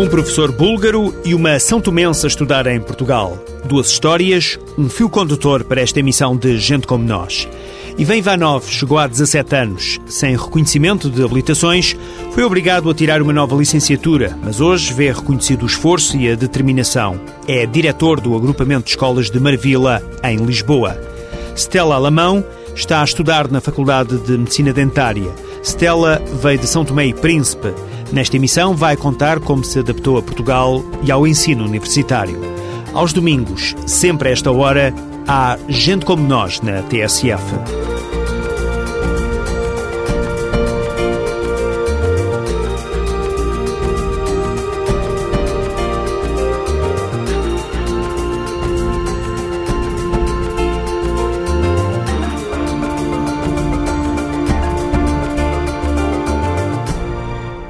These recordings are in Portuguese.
Um professor búlgaro e uma São Tomense a estudar em Portugal. Duas histórias, um fio condutor para esta emissão de Gente Como Nós. Ivan Ivanov chegou há 17 anos. Sem reconhecimento de habilitações, foi obrigado a tirar uma nova licenciatura, mas hoje vê reconhecido o esforço e a determinação. É diretor do agrupamento de escolas de Marvila, em Lisboa. Stella Alamão está a estudar na Faculdade de Medicina Dentária. Stella veio de São Tomé e Príncipe. Nesta emissão vai contar como se adaptou a Portugal e ao ensino universitário. Aos domingos, sempre a esta hora, há Gente Como Nós na TSF.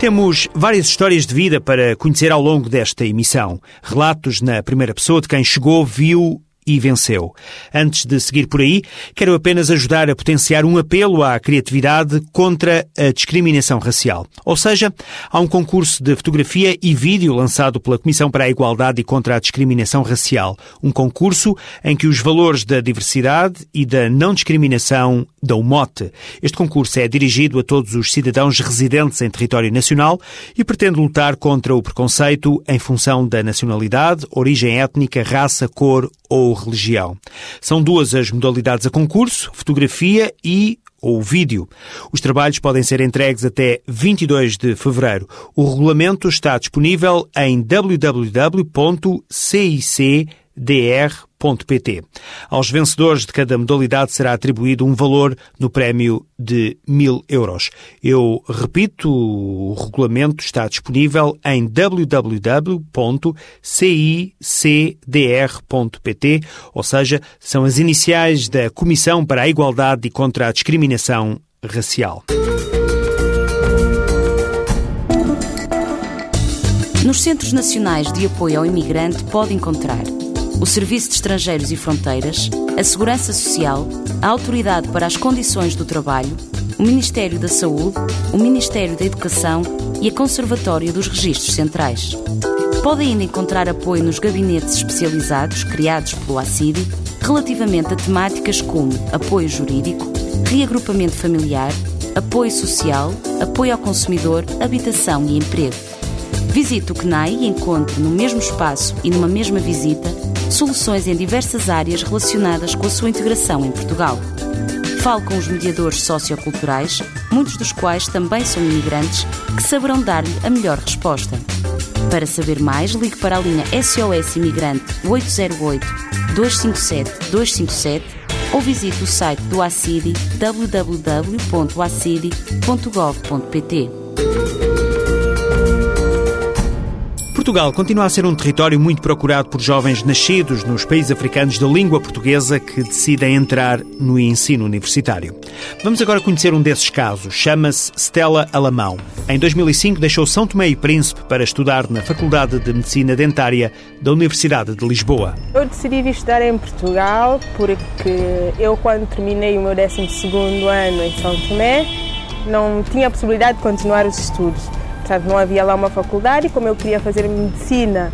Temos várias histórias de vida para conhecer ao longo desta emissão. Relatos na primeira pessoa de quem chegou, viu e venceu. Antes de seguir por aí, quero apenas ajudar a potenciar um apelo à criatividade contra a discriminação racial. Ou seja, há um concurso de fotografia e vídeo lançado pela Comissão para a Igualdade e contra a Discriminação Racial. Um concurso em que os valores da diversidade e da não discriminação dão mote. Este concurso é dirigido a todos os cidadãos residentes em território nacional e pretende lutar contra o preconceito em função da nacionalidade, origem étnica, raça, cor ou religião. São duas as modalidades a concurso, fotografia e ou vídeo. Os trabalhos podem ser entregues até 22 de fevereiro. O regulamento está disponível em www.cic.dr.com pt. Aos vencedores de cada modalidade será atribuído um valor no prémio de mil euros. Eu repito, o regulamento está disponível em www.cicdr.pt, ou seja, são as iniciais da Comissão para a Igualdade e contra a Discriminação Racial. Nos Centros Nacionais de Apoio ao Imigrante pode encontrar o Serviço de Estrangeiros e Fronteiras, a Segurança Social, a Autoridade para as Condições do Trabalho, o Ministério da Saúde, o Ministério da Educação e a Conservatória dos Registros Centrais. Pode ainda encontrar apoio nos gabinetes especializados criados pelo ACIDI relativamente a temáticas como apoio jurídico, reagrupamento familiar, apoio social, apoio ao consumidor, habitação e emprego. Visite o CNAI e encontre no mesmo espaço e numa mesma visita soluções em diversas áreas relacionadas com a sua integração em Portugal. Fale com os mediadores socioculturais, muitos dos quais também são imigrantes, que saberão dar-lhe a melhor resposta. Para saber mais, ligue para a linha SOS Imigrante 808 257 257 ou visite o site do ACIDI www.acidi.gov.pt. Portugal continua a ser um território muito procurado por jovens nascidos nos países africanos da língua portuguesa que decidem entrar no ensino universitário. Vamos agora conhecer um desses casos. Chama-se Stella Alamão. Em 2005 deixou São Tomé e Príncipe para estudar na Faculdade de Medicina Dentária da Universidade de Lisboa. Eu decidi vir estudar em Portugal porque eu, quando terminei o meu 12º ano em São Tomé, não tinha a possibilidade de continuar os estudos. Não havia lá uma faculdade e como eu queria fazer medicina,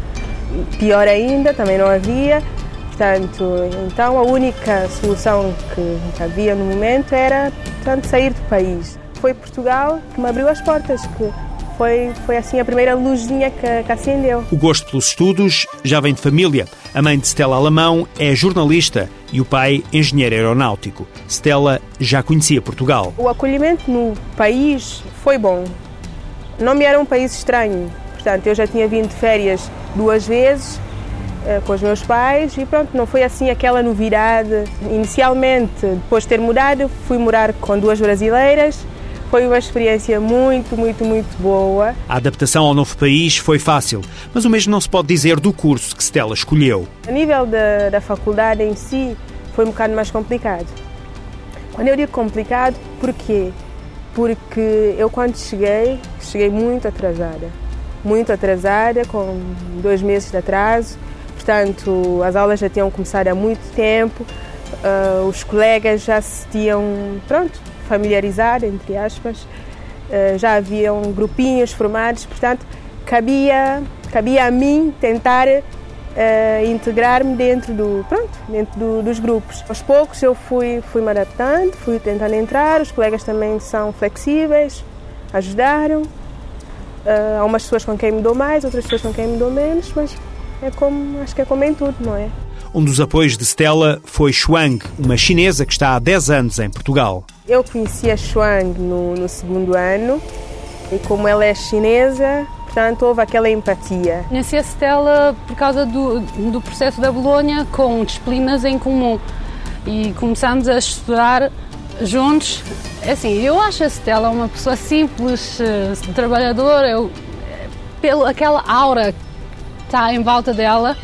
pior ainda, também não havia. Portanto, então a única solução que havia no momento era portanto, sair do país. Foi Portugal que me abriu as portas, que foi, foi assim a primeira luzinha que, que acendeu. O gosto pelos estudos já vem de família. A mãe de Stella Alamão é jornalista e o pai engenheiro aeronáutico. Stella já conhecia Portugal. O acolhimento no país foi bom. Não me era um país estranho, portanto, eu já tinha vindo de férias duas vezes uh, com os meus pais e pronto, não foi assim aquela novidade. Inicialmente, depois de ter mudado, fui morar com duas brasileiras. Foi uma experiência muito, muito, muito boa. A adaptação ao novo país foi fácil, mas o mesmo não se pode dizer do curso que Stella escolheu. A nível da, da faculdade em si, foi um bocado mais complicado. Quando eu digo complicado, porquê? Porque eu quando cheguei, cheguei muito atrasada. Muito atrasada, com dois meses de atraso. Portanto, as aulas já tinham começado há muito tempo, uh, os colegas já se tinham, pronto, familiarizado, entre aspas, uh, já haviam grupinhos formados, portanto, cabia, cabia a mim tentar uh, integrar-me dentro do pronto dentro do, dos grupos. Aos poucos eu fui fui me adaptando fui tentando entrar os colegas também são flexíveis ajudaram. Uh, há umas pessoas com quem me dou mais outras pessoas com quem me dou menos mas é como acho que é como em tudo não é? Um dos apoios de Stella foi Shuang, uma chinesa que está há 10 anos em Portugal. Eu conheci a Shuang no, no segundo ano e como ela é chinesa, portanto houve aquela empatia. Conheci a Stella por causa do, do processo da Bolonha com disciplinas em comum e começamos a estudar juntos. É assim, eu acho a Stella uma pessoa simples, eh, trabalhadora, eu, pelo aquela aura que está em volta dela,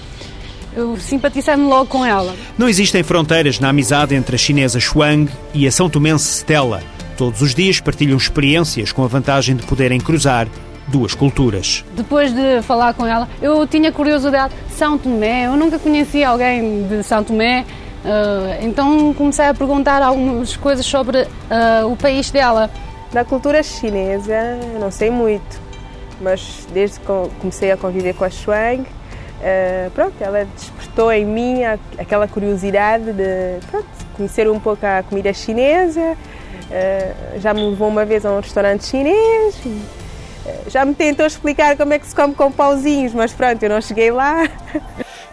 eu simpatizei-me logo com ela. Não existem fronteiras na amizade entre a chinesa Shuang e a são tomense Stella. Todos os dias partilham experiências com a vantagem de poderem cruzar duas culturas. Depois de falar com ela, eu tinha curiosidade. São Tomé, eu nunca conhecia alguém de São Tomé, uh, então comecei a perguntar algumas coisas sobre uh, o país dela. Da cultura chinesa, não sei muito, mas desde que comecei a conviver com a Shuang, uh, pronto, ela despertou em mim aquela curiosidade de pronto, conhecer um pouco a comida chinesa. já me levou uma vez a um restaurante chinês. Já me tentou explicar como é que se come com pauzinhos, mas pronto, eu não cheguei lá.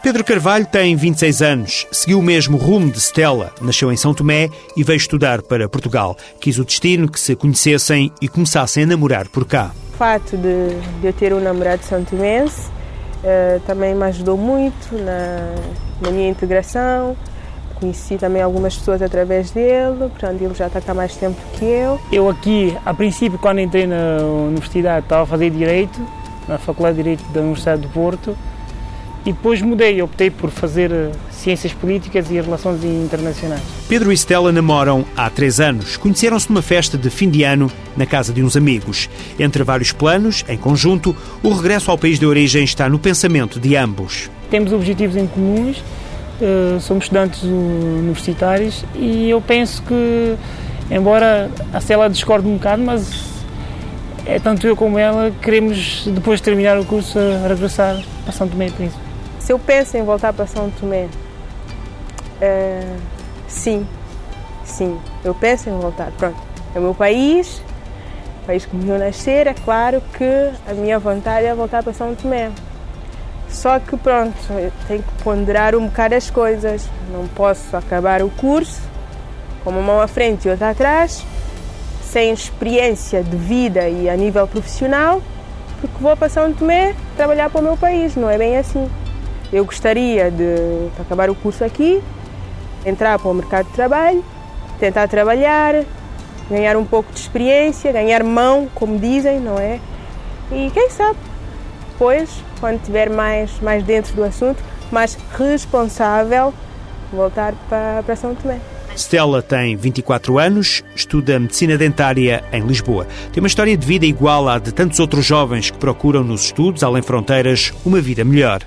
Pedro Carvalho tem 26 anos, seguiu o mesmo rumo de Stella, nasceu em São Tomé e veio estudar para Portugal. Quis o destino que se conhecessem e começassem a namorar por cá. O fato de, de eu ter um namorado são tomense uh, também me ajudou muito na, na minha integração, Conheci também algumas pessoas através dele, portanto ele já está cá mais tempo que eu. Eu aqui, a princípio, quando entrei na universidade, estava a fazer Direito, na Faculdade de Direito da Universidade do Porto, e depois mudei, optei por fazer eh, Ciências Políticas e Relações Internacionais. Pedro e Stella namoram há três anos. Conheceram-se numa festa de fim de ano na casa de uns amigos. Entre vários planos, em conjunto, o regresso ao país de origem está no pensamento de ambos. Temos objetivos em comuns uh, somos estudantes universitários e eu penso que, embora a Cela discorde um bocado, mas é tanto eu como ela queremos, depois de terminar o curso, regressar para São Tomé e Príncipe. Se eu penso em voltar para São Tomé, uh, sim, sim, eu penso em voltar. Pronto, é o meu país, país que me viu nascer, é claro que a minha vontade é voltar para São Tomé. Só que pronto, tenho que ponderar um bocado as coisas. Não posso acabar o curso com uma mão à frente e outra atrás, sem experiência de vida e a nível profissional, porque vou para São Tomé trabalhar para o meu país, não é bem assim. Eu gostaria de acabar o curso aqui, entrar para o mercado de trabalho, tentar trabalhar, ganhar um pouco de experiência, ganhar mão, como dizem, não é? E quem sabe, depois quando estiver mais, mais dentro do assunto, mais responsável, voltar para, para São Tomé. Stella tem 24 anos, estuda medicina dentária em Lisboa. Tem uma história de vida igual à de tantos outros jovens que procuram nos estudos, além fronteiras, uma vida melhor.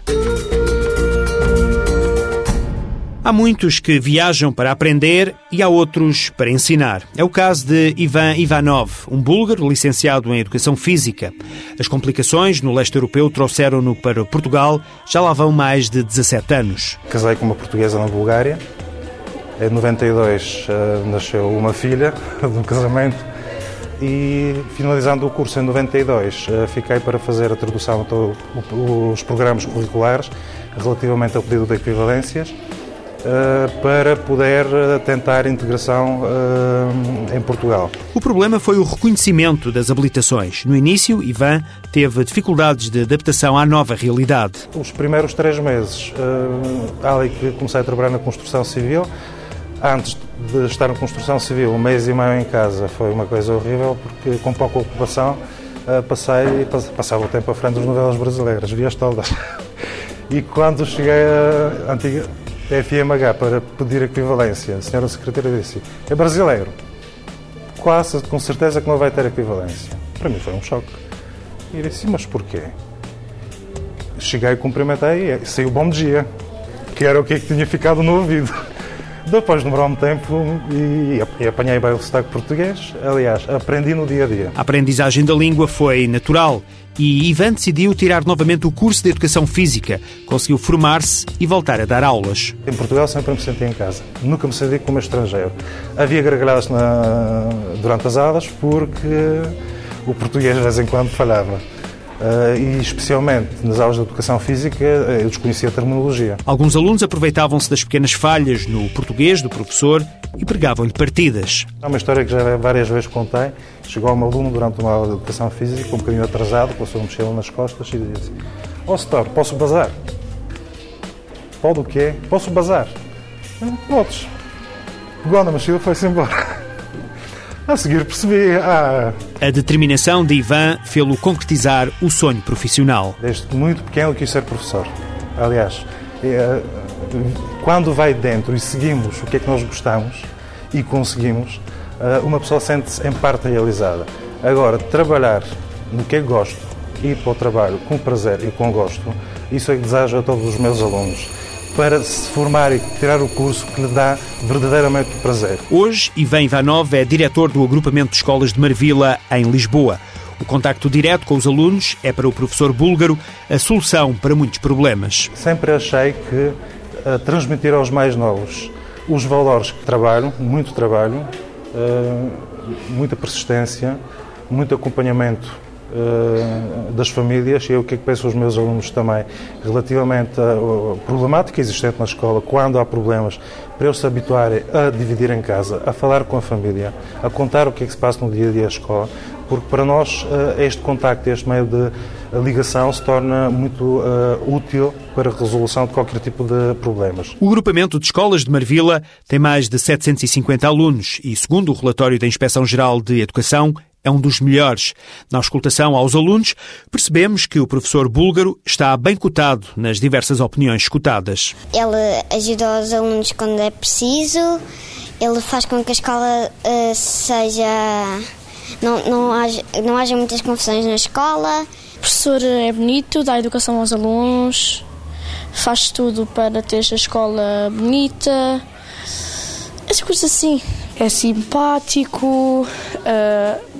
Há muitos que viajam para aprender e há outros para ensinar. É o caso de Ivan Ivanov, um búlgaro licenciado em Educação Física. As complicações no leste europeu trouxeram-no para Portugal, já lá vão mais de 17 anos. Casei com uma portuguesa na Bulgária. Em 92 uh, nasceu uma filha do casamento e finalizando o curso em 92 uh, fiquei para fazer a tradução dos programas curriculares relativamente ao pedido de equivalências eh, para poder eh, tentar integração eh, em Portugal. O problema foi o reconhecimento das habilitações. No início, Ivan teve dificuldades de adaptação à nova realidade. Os primeiros três meses, ali que comecei a trabalhar na construção civil, antes de estar na construção civil, um mês e meio em casa, foi uma coisa horrível, porque com pouca ocupação passei, passava o tempo à frente das novelas brasileiras, via todas. E quando cheguei a antiga, FMH para pedir equivalência, a senhora secretária disse, é brasileiro. quase com certeza que não vai ter equivalência. Para mim foi um choque. E disse, mas porquê? Cheguei, cumprimentei e saiu bom dia, que era o que tinha ficado no ouvido. Depois demorou um tempo e, apanhei bem o sotaque português. Aliás, aprendi no dia a dia. A aprendizagem da língua foi natural e Ivan decidiu tirar novamente o curso de Educação Física. Conseguiu formar-se e voltar a dar aulas. Em Portugal sempre me senti em casa. Nunca me senti como estrangeiro. Havia gargalhadas na... durante as aulas porque o português de vez em quando falhava. Uh, e especialmente nas aulas de educação física eu desconhecia a terminologia. Alguns alunos aproveitavam-se das pequenas falhas no português do professor e pregavam-lhe partidas. Há uma história que já várias vezes contei. Chegou um aluno durante uma aula de educação física, um bocadinho atrasado, com a sua mochila nas costas e disse Ó oh, setor, posso bazar? Pode o quê? Posso bazar? Não, podes. Pegou na mochila e foi-se embora. A seguir percebi. Ah, a determinação de Ivan fê-lo concretizar o sonho profissional. Desde muito pequeno quis ser professor. Aliás, é, quando vai dentro e seguimos o que é que nós gostamos e conseguimos, ah, uma pessoa sente-se em parte realizada. Agora, trabalhar no que gosto, ir para o trabalho com prazer e com gosto, isso é que desejo a todos os meus alunos para se formar e tirar o curso que lhe dá verdadeiramente prazer. Hoje, Ivan Ivanov é diretor do agrupamento de escolas de Marvila, em Lisboa. O contacto direto com os alunos é para o professor búlgaro a solução para muitos problemas. Sempre achei que uh, transmitir aos mais novos os valores que trabalho, muito trabalho, uh, muita persistência, muito acompanhamento eh, das famílias e é o que é que penso os meus alunos também relativamente à problemática existente na escola, quando há problemas, para eles se habituarem a dividir em casa, a falar com a família, a contar o que é que se passa no dia a dia da escola, porque para nós eh, este contacto, este meio de ligação se torna muito uh, útil para a resolução de qualquer tipo de problemas. O agrupamento de escolas de Marvila tem mais de 750 alunos e, segundo o relatório da Inspeção-Geral de Educação, é um dos melhores. Na auscultação aos alunos, percebemos que o professor búlgaro está bem cotado nas diversas opiniões escutadas. Ele ajuda os alunos quando é preciso, ele faz com que a escola uh, seja. Não, não, haja, não haja muitas confusões na escola. O professor é bonito, dá educação aos alunos, faz tudo para ter a escola bonita. Essas coisas assim. É simpático. Uh,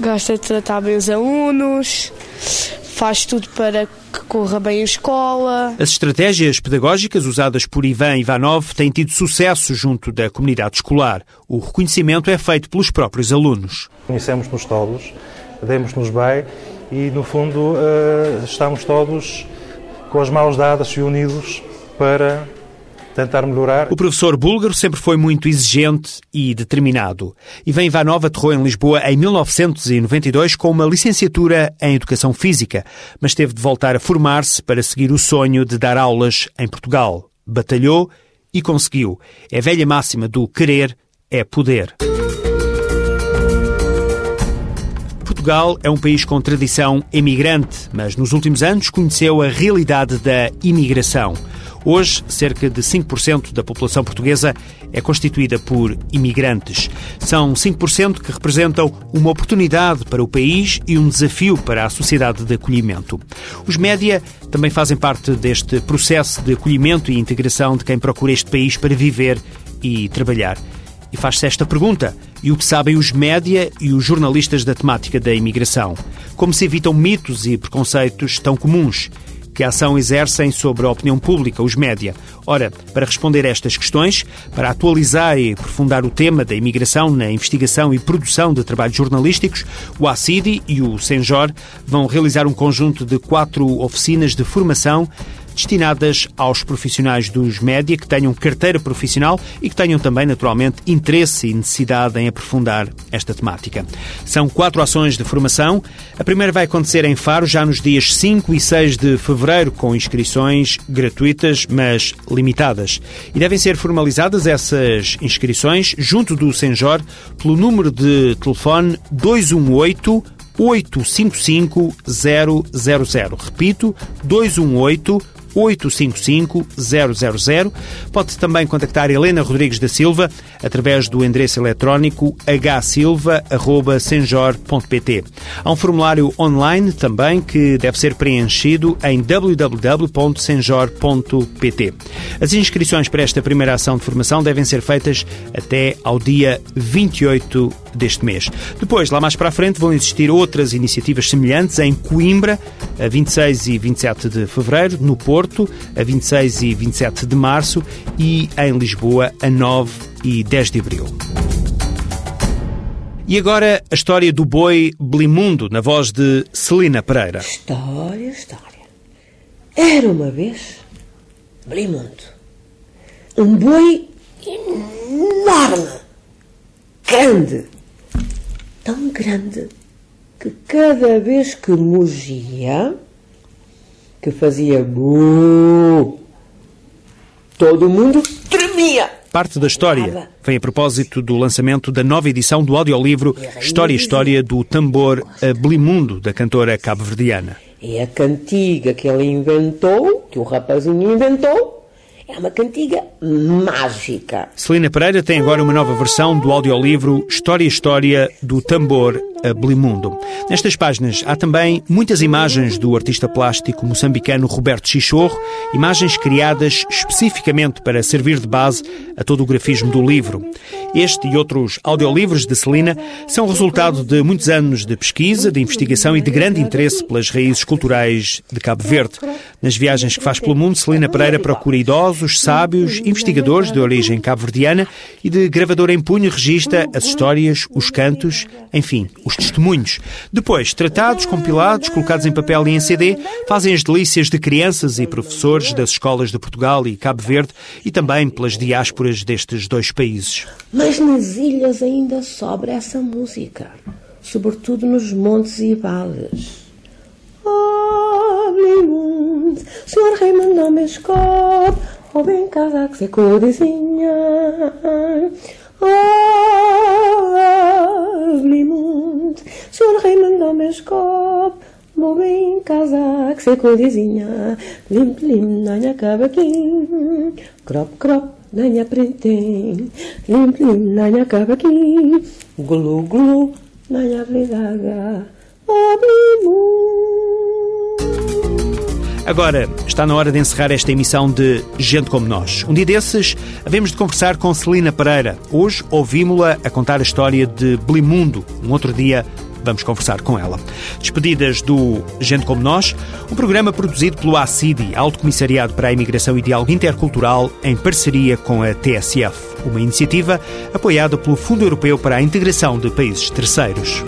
gosta de tratar bem os alunos, faz tudo para que corra bem a escola. As estratégias pedagógicas usadas por Ivan Ivanov têm tido sucesso junto da comunidade escolar. O reconhecimento é feito pelos próprios alunos. Conhecemos-nos todos, demos-nos bem e, no fundo, eh, estamos todos com as mãos dadas e unidos para tentar melhorar. O professor búlgaro sempre foi muito exigente e determinado. Ivan Ivanov aterrou em Lisboa em 1992 com uma licenciatura em Educação Física, mas teve de voltar a formar-se para seguir o sonho de dar aulas em Portugal. Batalhou e conseguiu. É a velha máxima do querer é poder. Portugal é um país com tradição emigrante, mas nos últimos anos conheceu a realidade da imigração. Hoje, cerca de 5% da população portuguesa é constituída por imigrantes. São 5% que representam uma oportunidade para o país e um desafio para a sociedade de acolhimento. Os média também fazem parte deste processo de acolhimento e integração de quem procura este país para viver e trabalhar. E faz-se esta pergunta: e o que sabem os média e os jornalistas da temática da imigração? Como se evitam mitos e preconceitos tão comuns? Que ação exercem sobre a opinião pública, os média? Ora, para responder a estas questões, para atualizar e aprofundar o tema da imigração na investigação e produção de trabalhos jornalísticos, o ACIDI e o Senjor vão realizar um conjunto de quatro oficinas de formação destinadas aos profissionais dos média que tenham carteira profissional e que tenham também, naturalmente, interesse e necessidade em aprofundar esta temática. São quatro ações de formação. A primeira vai acontecer em Faro já nos dias 5 e 6 de fevereiro, com inscrições gratuitas, mas limitadas. E devem ser formalizadas essas inscrições junto do Senjor pelo número de telefone 218 855 000. Repito, 218 855 000. Pode também contactar Helena Rodrigues da Silva através do endereço eletrónico hsilva.senjor.pt. Há um formulário online também que deve ser preenchido em www.senjor.pt. As inscrições para esta primeira ação de formação devem ser feitas até ao dia 28 deste mês. Depois, lá mais para a frente, vão existir outras iniciativas semelhantes em Coimbra, a 26 e 27 de fevereiro, no Porto, a 26 e 27 de março e em Lisboa, a 9 e 10 de abril. E agora a história do boi Blimundo, na voz de Celina Pereira. História, história. Era uma vez Blimundo. Um boi enorme, grande, tão grande que cada vez que mugia, que fazia bu, todo mundo tremia. Parte da história vem a propósito do lançamento da nova edição do audiolivro História e História do Tambor a Blimundo, da cantora cabo-verdiana. É a cantiga que ele inventou, que o rapazinho inventou, é uma cantiga mágica. Celina Pereira tem agora uma nova versão do audiolivro História História do Tambor a Blimundo. Nestas páginas há também muitas imagens do artista plástico moçambicano Roberto Chichorro, imagens criadas especificamente para servir de base a todo o grafismo do livro. Este e outros audiolivros de Celina são resultado de muitos anos de pesquisa, de investigação e de grande interesse pelas raízes culturais de Cabo Verde. Nas viagens que faz pelo mundo, Celina Pereira procura idosos, sábios, investigadores de origem cabo-verdiana e de gravador em punho registra as histórias, os cantos, enfim, os testemunhos. Depois, tratados, compilados, colocados em papel e em CD, fazem as delícias de crianças e professores das escolas de Portugal e Cabo Verde e também pelas diásporas destes dois países. Mas nas ilhas ainda sobra essa música, sobretudo nos montes e vales. Oh, Senhor Rei mandou-me escola, ou bem casa que se corizinha. Oh, Blimund, Senhor Rei mandou-me escola, Vou bem casa que se lim lim nanha cavaquim, crop crop nanha prentem, lim lim nanha cavaquim, glu glu nanha vlidaga, Agora está na hora de encerrar esta emissão de Gente Como Nós. Um dia desses, havemos de conversar com Celina Pereira. Hoje ouvimos-la a contar a história de Blimundo. Um outro dia vamos conversar com ela. Despedidas do Gente Como Nós, um programa produzido pelo ACIDI, Alto Comissariado para a Imigração e Diálogo Intercultural, em parceria com a TSF, uma iniciativa apoiada pelo Fundo Europeu para a Integração de Países Terceiros.